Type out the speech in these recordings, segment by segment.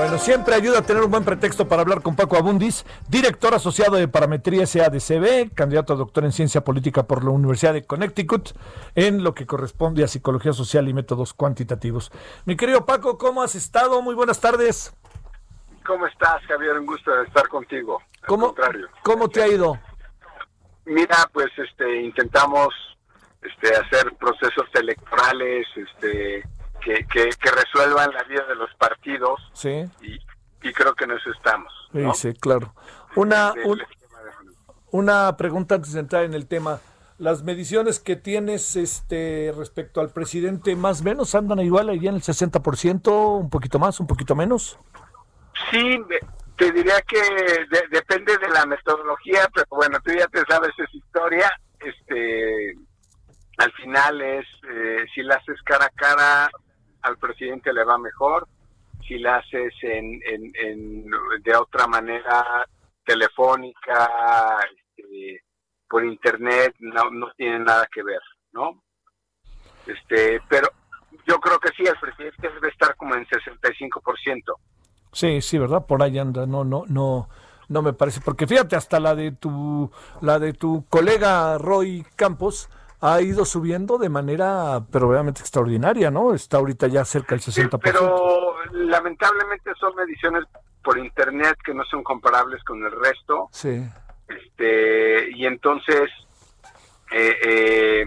Bueno, siempre ayuda a tener un buen pretexto para hablar con Paco Abundis, director asociado de Parametría SADCB, candidato a doctor en Ciencia Política por la Universidad de Connecticut, en lo que corresponde a Psicología Social y Métodos Cuantitativos. Mi querido Paco, ¿cómo has estado? Muy buenas tardes. ¿Cómo estás, Javier? Un gusto estar contigo. Al ¿Cómo, contrario. ¿Cómo te ha ido? Mira, pues este intentamos este hacer procesos electorales este que, que, que resuelvan la vida de los partidos Sí, y, y creo que en eso estamos. ¿no? sí, sí, claro. Una, un- una pregunta antes de entrar en el tema. Las mediciones que tienes este respecto al presidente, más o menos, andan igual ahí en el 60%, un poquito más, un poquito menos. Sí, te diría que de- depende de la metodología, pero bueno, tú ya te sabes esa historia. Este, al final es, eh, si la haces cara a cara, al presidente le va mejor. Si la haces en, en, en- de otra manera, telefónica, este, por internet, no, no tiene nada que ver, ¿no? Este, pero yo creo que sí, el presidente debe estar como en 65%. Sí, sí, ¿verdad? Por ahí anda, no, no, no, no me parece, porque fíjate, hasta la de tu, la de tu colega Roy Campos ha ido subiendo de manera, pero obviamente extraordinaria, ¿no? Está ahorita ya cerca del Sí, 60%. pero lamentablemente son mediciones por internet que no son comparables con el resto. Sí, Este, y entonces eh, eh,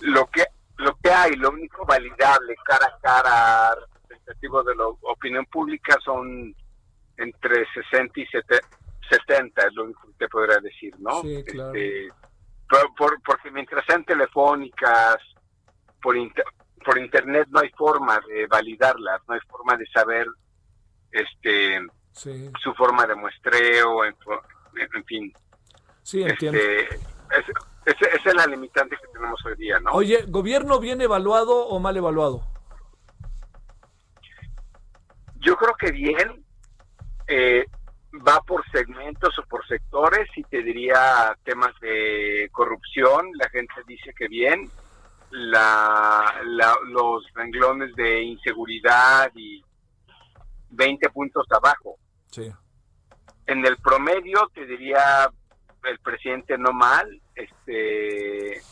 lo que lo que hay, lo único validable cara a cara representativo de la opinión pública son entre 60 y 70, es lo único que te podría decir, ¿no? Sí, claro. Este, por- por- porque mientras sean telefónicas, por, inter- por internet no hay forma de validarlas, no hay forma de saber este sí, su forma de muestreo, en, en fin. sí, entiendo. Este, es- ese- esa es la limitante que tenemos hoy día, ¿no? Oye, ¿gobierno bien evaluado o mal evaluado? Yo creo que bien, eh, va por segmentos o por sectores y te diría temas de corrupción, la gente dice que bien, la, la- los renglones de inseguridad y 20 puntos abajo. Sí, en el promedio te diría el presidente no mal este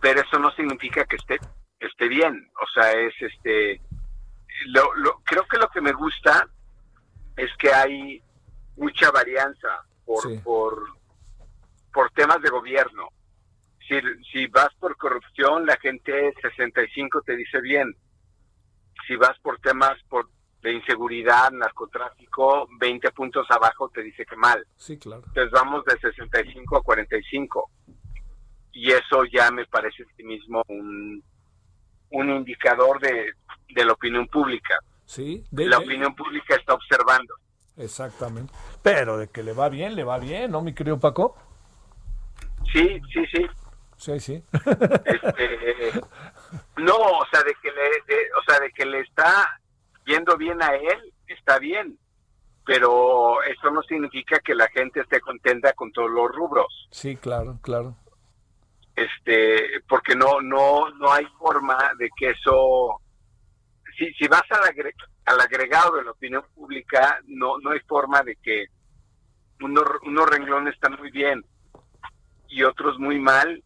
pero eso no significa que esté esté bien o sea es este lo, lo- creo que lo que me gusta es que hay mucha varianza por Sí. por por temas de gobierno si, si vas por corrupción la gente 65 te dice bien si vas por temas por de inseguridad, narcotráfico, 20 puntos abajo te dice que mal. sí, claro. Entonces vamos de 65 a 45. Y eso ya me parece en sí mismo un, un indicador de, de la opinión pública. Sí, de- La de- opinión pública está observando. exactamente. Pero de que le va bien, le va bien, ¿no, mi querido Paco? Sí, sí, sí. Sí, sí. Este, no, o sea, de que le, de- o sea, de que le está yendo bien a él, está bien. Pero eso no significa que la gente esté contenta con todos los rubros. sí, claro, claro. este porque no no no hay forma de que eso si si vas al, agre- al agregado de la opinión pública no no hay forma de que unos unos renglones están muy bien y otros muy mal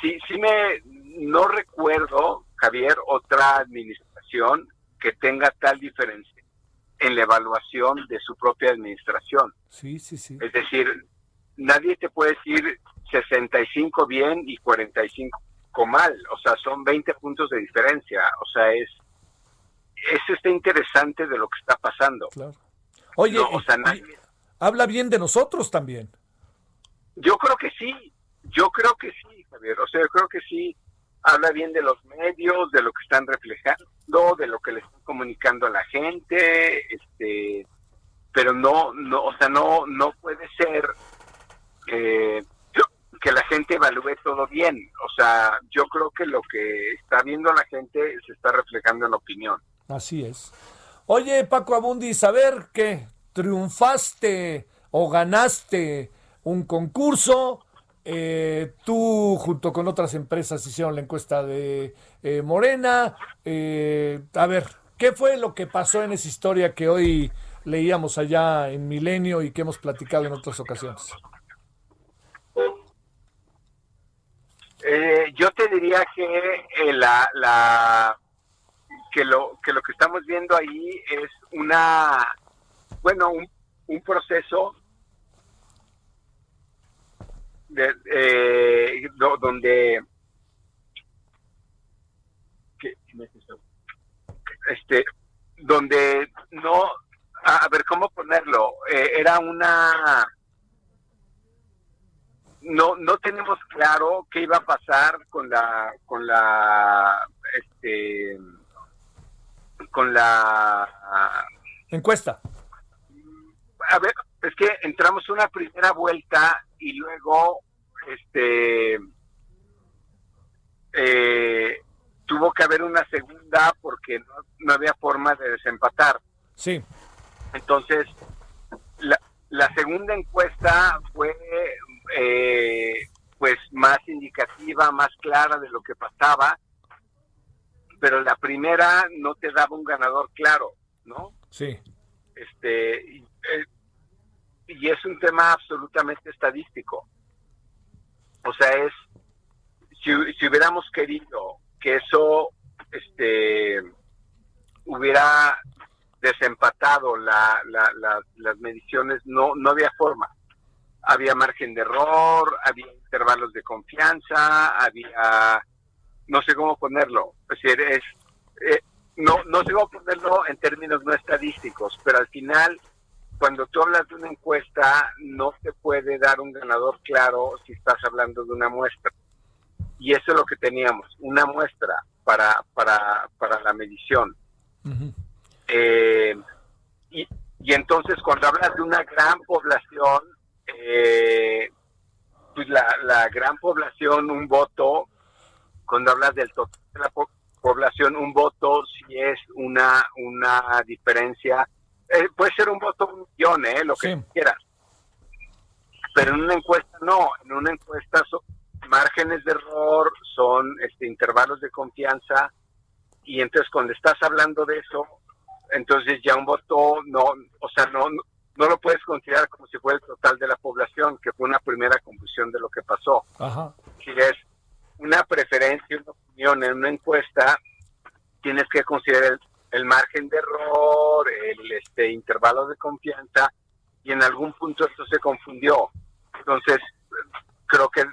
sí sí me no recuerdo Javier otra administración que tenga tal diferencia en la evaluación de su propia administración Sí, sí, sí. es decir, nadie te puede decir 65 bien y 45 mal. O sea, son 20 puntos de diferencia. O sea, es... Eso está interesante de lo que está pasando. Claro. Oye, No, o sea, y- nadie- habla bien de nosotros también. Yo creo que sí. Yo creo que sí, Javier. O sea, yo creo que sí. habla bien de los medios, de lo que están reflejando, de lo que le están comunicando a la gente, este, pero no, no, o sea, no, no puede ser eh, que la gente evalúe todo bien. O sea, yo creo que lo que está viendo la gente se está reflejando en la opinión. Así es. Oye, Paco Abundi, saber que triunfaste o ganaste un concurso, eh, tú junto con otras empresas hicieron la encuesta de eh, Morena. Eh, a ver, ¿qué fue lo que pasó en esa historia que hoy leíamos allá en Milenio y que hemos platicado en otras ocasiones? Yo te diría que la, la que lo que lo que estamos viendo ahí es una bueno un, un proceso eh, donde este donde no a ver cómo ponerlo eh, era una no no tenemos claro qué iba a pasar con la con la este con la encuesta a ver es que entramos una primera vuelta y luego este eh, tuvo que haber una segunda porque no, había forma de desempatar. Sí. Entonces, la, la segunda encuesta fue eh, pues más indicativa, más clara de lo que pasaba, pero la primera no te daba un ganador claro, ¿no? Sí. Este, eh, y es un tema absolutamente estadístico. O sea, es, si, si hubiéramos querido que eso este, hubiera desempatado la, las mediciones, no, no había forma. Había margen de error, había intervalos de confianza, había, no sé cómo ponerlo, es decir, es, eh, no, no sé cómo ponerlo en términos no estadísticos, pero al final cuando tú hablas de una encuesta, no te puede dar un ganador claro si estás hablando de una muestra. Y eso es lo que teníamos, una muestra para, para, para la medición. Eh, y, y, entonces cuando hablas de una gran población, eh, pues la, la gran población, un voto, cuando hablas del total de la población, un voto si es una, una diferencia eh, puede ser un voto un millón, ¿eh? lo que quieras. Pero en una encuesta no, en una encuesta son márgenes de error, son este, intervalos de confianza, y entonces cuando estás hablando de eso, entonces ya un voto no, o sea, no, no, lo puedes considerar como si fuera el total de la población, que fue una primera confusión de lo que pasó. Si es una preferencia, una opinión en una encuesta, tienes que considerar el, el margen de error, el este intervalo de confianza y en algún punto esto se confundió. Entonces, creo que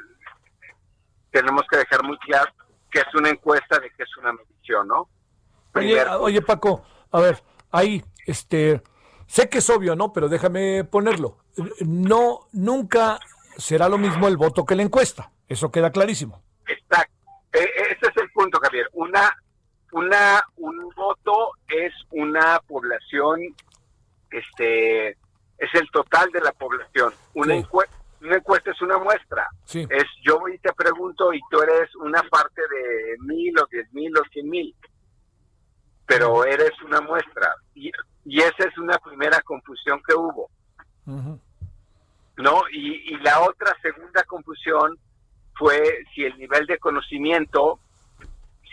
tenemos que dejar muy claro que es una encuesta de que es una medición, ¿no? Oye, oye, Paco, a ver, ahí, este, sé que es obvio, ¿no? Pero déjame ponerlo. No, nunca será lo mismo el voto que la encuesta. Eso queda clarísimo. Exacto. E, e, ese es el punto, Javier. Una una un voto es una población este es el total de la población una, encuesta, una encuesta es una muestra es yo voy y te pregunto y tú eres una parte de mil o diez mil o cien mil pero eres una muestra. Y, y, esa es una primera confusión que hubo. No y, y la otra segunda confusión fue si el nivel de conocimiento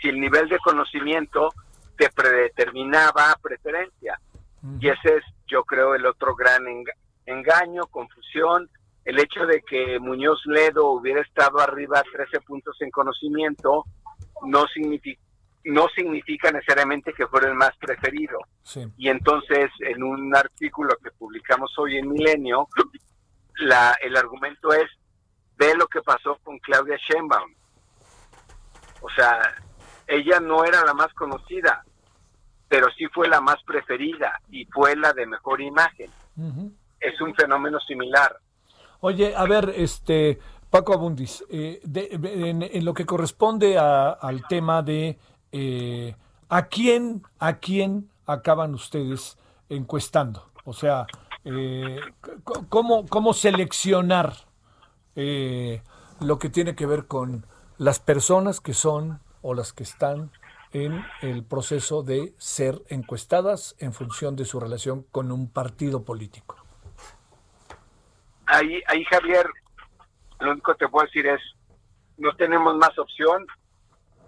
si el nivel de conocimiento te predeterminaba preferencia. Y ese es, yo creo, el otro gran engaño, confusión, el hecho de que Muñoz Ledo hubiera estado arriba 13 puntos en conocimiento no significa no significa necesariamente que fuera el más preferido. Y entonces, en un artículo que publicamos hoy en Milenio, la, el argumento es, ve lo que pasó con Claudia Sheinbaum. O sea, ella no era la más conocida, pero sí fue la más preferida y fue la de mejor imagen. Es un fenómeno similar. Oye, a ver, este, Paco Abundis, eh, en, lo que corresponde al tema de eh, a quién, a quién acaban ustedes encuestando, o sea, eh, cómo, cómo seleccionar lo que tiene que ver con las personas que son o las que están en el proceso de ser encuestadas en función de su relación con un partido político. Ahí, ahí Javier, lo único que te puedo decir es, no tenemos más opción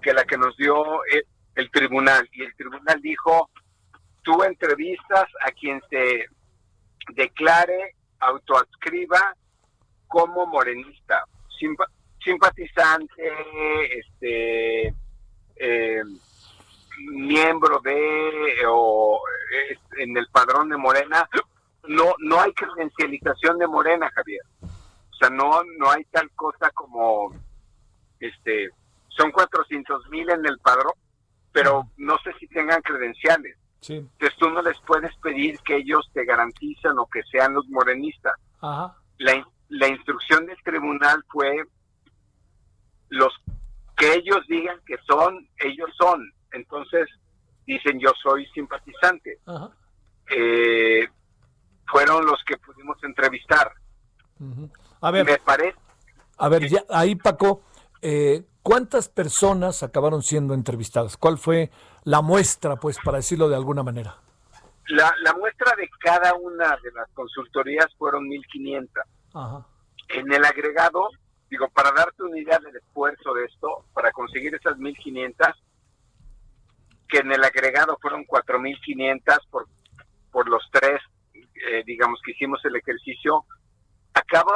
que la que nos dio el, el tribunal. Y el tribunal dijo, tú entrevistas a quien se declare, autoadscriba como morenista, simpatizante, este, eh, miembro de o en el padrón de Morena, no no hay credencialización de Morena, Javier. O sea, no no hay tal cosa como este son 400 mil en el padrón, pero no sé si tengan credenciales. Entonces tú no les puedes pedir que ellos te garanticen o que sean los morenistas. La, la instrucción del tribunal fue los que ellos digan que son, ellos son. Entonces dicen yo soy simpatizante. Eh, fueron los que pudimos entrevistar. A ver, me parece. A ver, ya, ahí Paco, eh, ¿cuántas personas acabaron siendo entrevistadas? ¿Cuál fue la muestra, pues, para decirlo de alguna manera? La, la muestra de cada una de las consultorías fueron 1500. Ajá. En el agregado Digo, para darte una idea del esfuerzo de esto, para conseguir esas 1.500, que en el agregado fueron 4.500 por, por los tres, eh, digamos, que hicimos el ejercicio, acabo,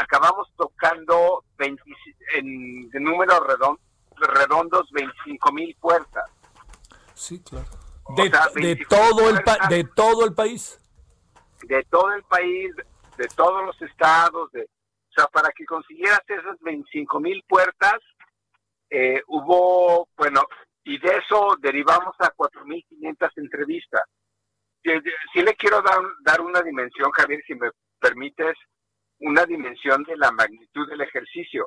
acabamos tocando 20, en, de números redondos, redondos 25.000 puertas. Sí, claro. De, de todo el de todo el país. De todo el país, de todos los estados, de o sea, para que consiguieras esas 25 mil puertas, eh, hubo, bueno, y de eso derivamos a 4.500 entrevistas. Sí le quiero dar, dar una dimensión, Javier, si me permites, una dimensión de la magnitud del ejercicio.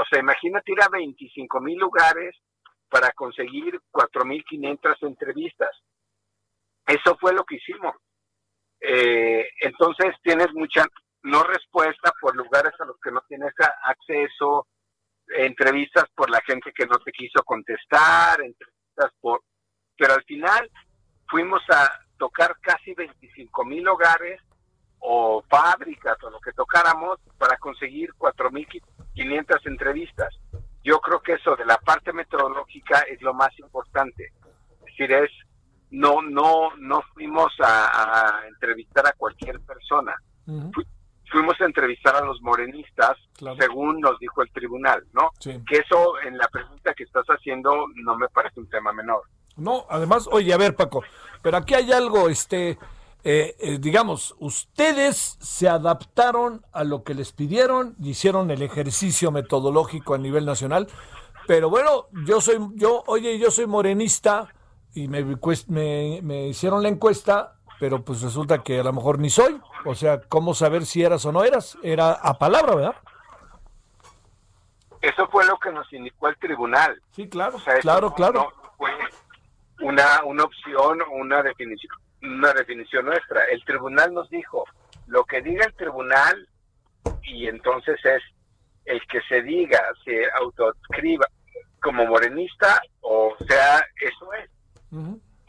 O sea, imagínate ir a 25 mil lugares para conseguir 4.500 entrevistas. Eso fue lo que hicimos. Eh, entonces tienes mucha no respuesta por lugares a los que no tienes acceso, entrevistas por la gente que no te quiso contestar, entrevistas por... Pero al final fuimos a tocar casi 25 mil hogares o fábricas o lo que tocáramos para conseguir 4.500 entrevistas. Yo creo que eso de la parte metodológica es lo más importante. Es decir, es no no no fuimos a, entrevistar a cualquier persona fuimos a entrevistar a los morenistas, según nos dijo el tribunal, ¿no? Que eso en la pregunta que estás haciendo no me parece un tema menor. No, además, oye, a ver, Paco, pero aquí hay algo, este, eh, eh, digamos, ustedes se adaptaron a lo que les pidieron y hicieron el ejercicio metodológico a nivel nacional, pero bueno, yo soy, yo, oye, yo soy morenista y me, me, me hicieron la encuesta pero pues resulta que a lo mejor ni soy. O sea, ¿cómo saber si eras o no eras? Era a palabra, ¿verdad? Eso fue lo que nos indicó el tribunal. Sí, claro, claro, claro. fue una, una opción, una definición, una definición nuestra. El tribunal nos dijo, lo que diga el tribunal, y entonces es el que se diga, se autoescriba como morenista, o sea, eso es.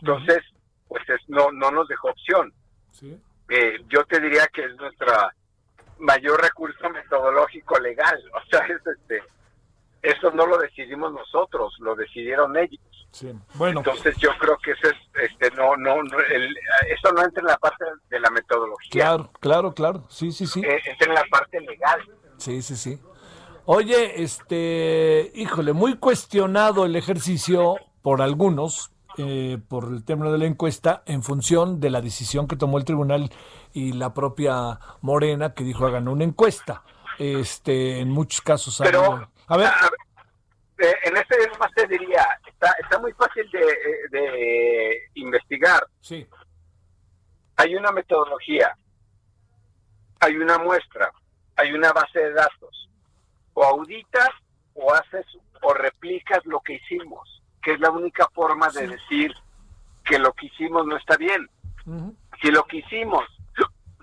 Entonces, pues no, no nos dejó opción. Eh, yo te diría que es nuestra mayor recurso metodológico legal. O sea, es este, eso no lo decidimos nosotros, lo decidieron ellos. Bueno. Entonces yo creo que eso es, este, no, no, el, eso no entra en la parte de la metodología. Claro, claro, claro. Sí, sí, sí. Eh, entra en la parte legal. Sí, sí, sí. Oye, este, híjole, muy cuestionado el ejercicio por algunos, eh, por el término de la encuesta en función de la decisión que tomó el tribunal y la propia Morena que dijo hagan una encuesta. Este, en muchos casos. Pero, a ver. Eh, en este más te diría, está, está muy fácil de, eh, de investigar. Sí. Hay una metodología, hay una muestra, hay una base de datos. o auditas o haces o replicas lo que hicimos, que es la única forma de decir que lo que hicimos no está bien. Si lo que hicimos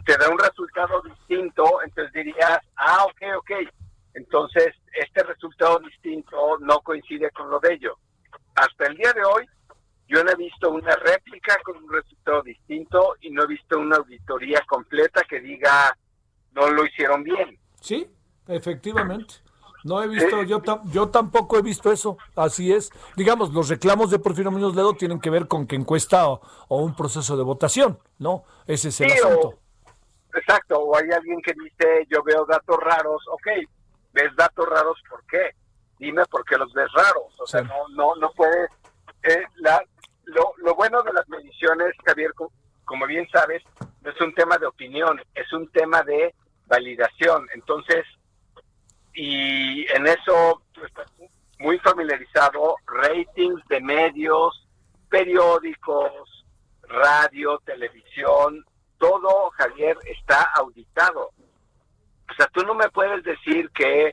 te da un resultado distinto, entonces dirías, ah, ok, ok, entonces este resultado distinto no coincide con lo de ello. Hasta el día de hoy, yo no he visto una réplica con un resultado distinto y no he visto una auditoría completa que diga no lo hicieron bien. Sí, efectivamente. No he visto, yo, yo tampoco he visto eso, así es. Digamos, los reclamos de Porfirio Muñoz Ledo tienen que ver con que encuesta o, un proceso de votación, ¿no? Ese es el asunto. exacto, o hay alguien que dice, yo veo datos raros, ok, ves datos raros, ¿por qué? Dime por qué los ves raros, o sea, no, no, no puedes... Eh, la, lo, lo bueno de las mediciones, Javier, como bien sabes, no es un tema de opinión, es un tema de validación. Entonces, y en eso estás muy familiarizado, ratings de medios, periódicos, radio, televisión, todo, Javier, está auditado. O sea, tú no me puedes decir que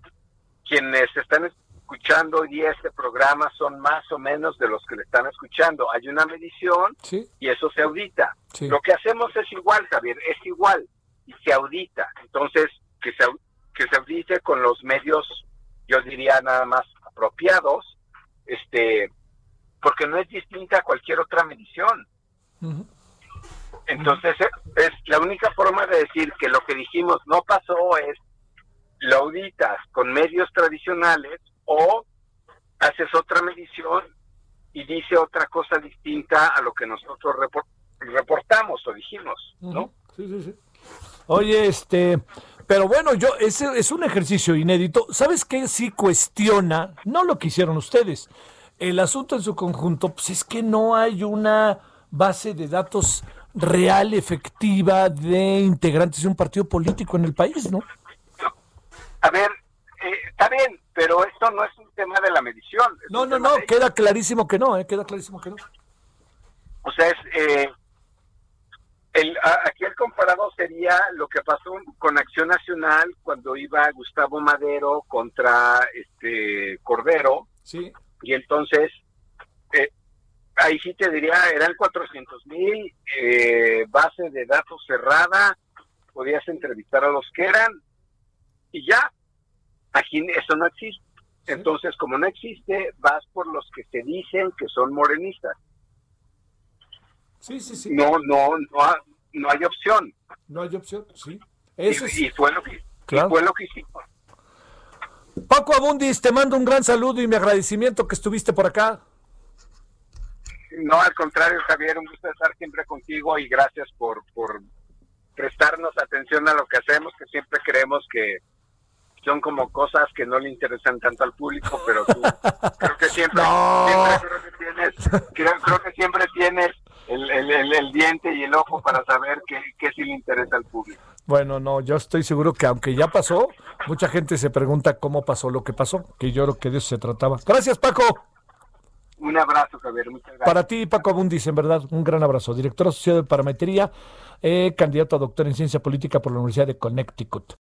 quienes están escuchando hoy día este programa son más o menos de los que le están escuchando. Hay una medición y eso se audita. Lo que hacemos es igual, Javier, es igual y se audita. Entonces, que se, que se audite con los medios, yo diría nada más apropiados, este, porque no es distinta a cualquier otra medición. Entonces, es la única forma de decir que lo que dijimos no pasó es lo auditas con medios tradicionales o haces otra medición y dice otra cosa distinta a lo que nosotros reportamos o dijimos, ¿no? Sí, sí, sí. Oye, este, pero bueno, yo ese es un ejercicio inédito. ¿Sabes qué? Sí cuestiona, no lo que hicieron ustedes. El asunto en su conjunto, pues es que no hay una base de datos real, efectiva, de integrantes de un partido político en el país, ¿no? A ver, eh, está bien, pero esto no es un tema de la medición. No, no, no, queda clarísimo que no, ¿eh? queda clarísimo que no. O sea, es, eh, el, aquí el comparado sería lo que pasó con Acción Nacional cuando iba Gustavo Madero contra este Cordero. Sí. Y entonces, eh, ahí sí te diría, eran 400 mil, eh, base de datos cerrada, podías entrevistar a los que eran, y ya, aquí eso no existe. Entonces, como no existe, vas por los que se dicen que son morenistas. Sí, sí, sí. No, no, no, no hay opción. No hay opción, sí. Eso y, fue lo que, fue lo que hicimos. Paco Abundis, te mando un gran saludo y mi agradecimiento que estuviste por acá. No, al contrario, Javier, un gusto estar siempre contigo y gracias por, por prestarnos atención a lo que hacemos, que siempre creemos que son como cosas que no le interesan tanto al público, pero tú creo que siempre, creo que tienes, creo que siempre tienes el, diente y el ojo para saber qué, qué sí le interesa al público. Bueno, no, yo estoy seguro que aunque ya pasó, mucha gente se pregunta cómo pasó lo que pasó, que yo creo que de eso se trataba. Gracias, Paco. Un abrazo, Javier. Muchas gracias. Para ti, Paco Abundis, en verdad, un gran abrazo. Director asociado de Parametría, eh, candidato a doctor en Ciencia Política por la Universidad de Connecticut.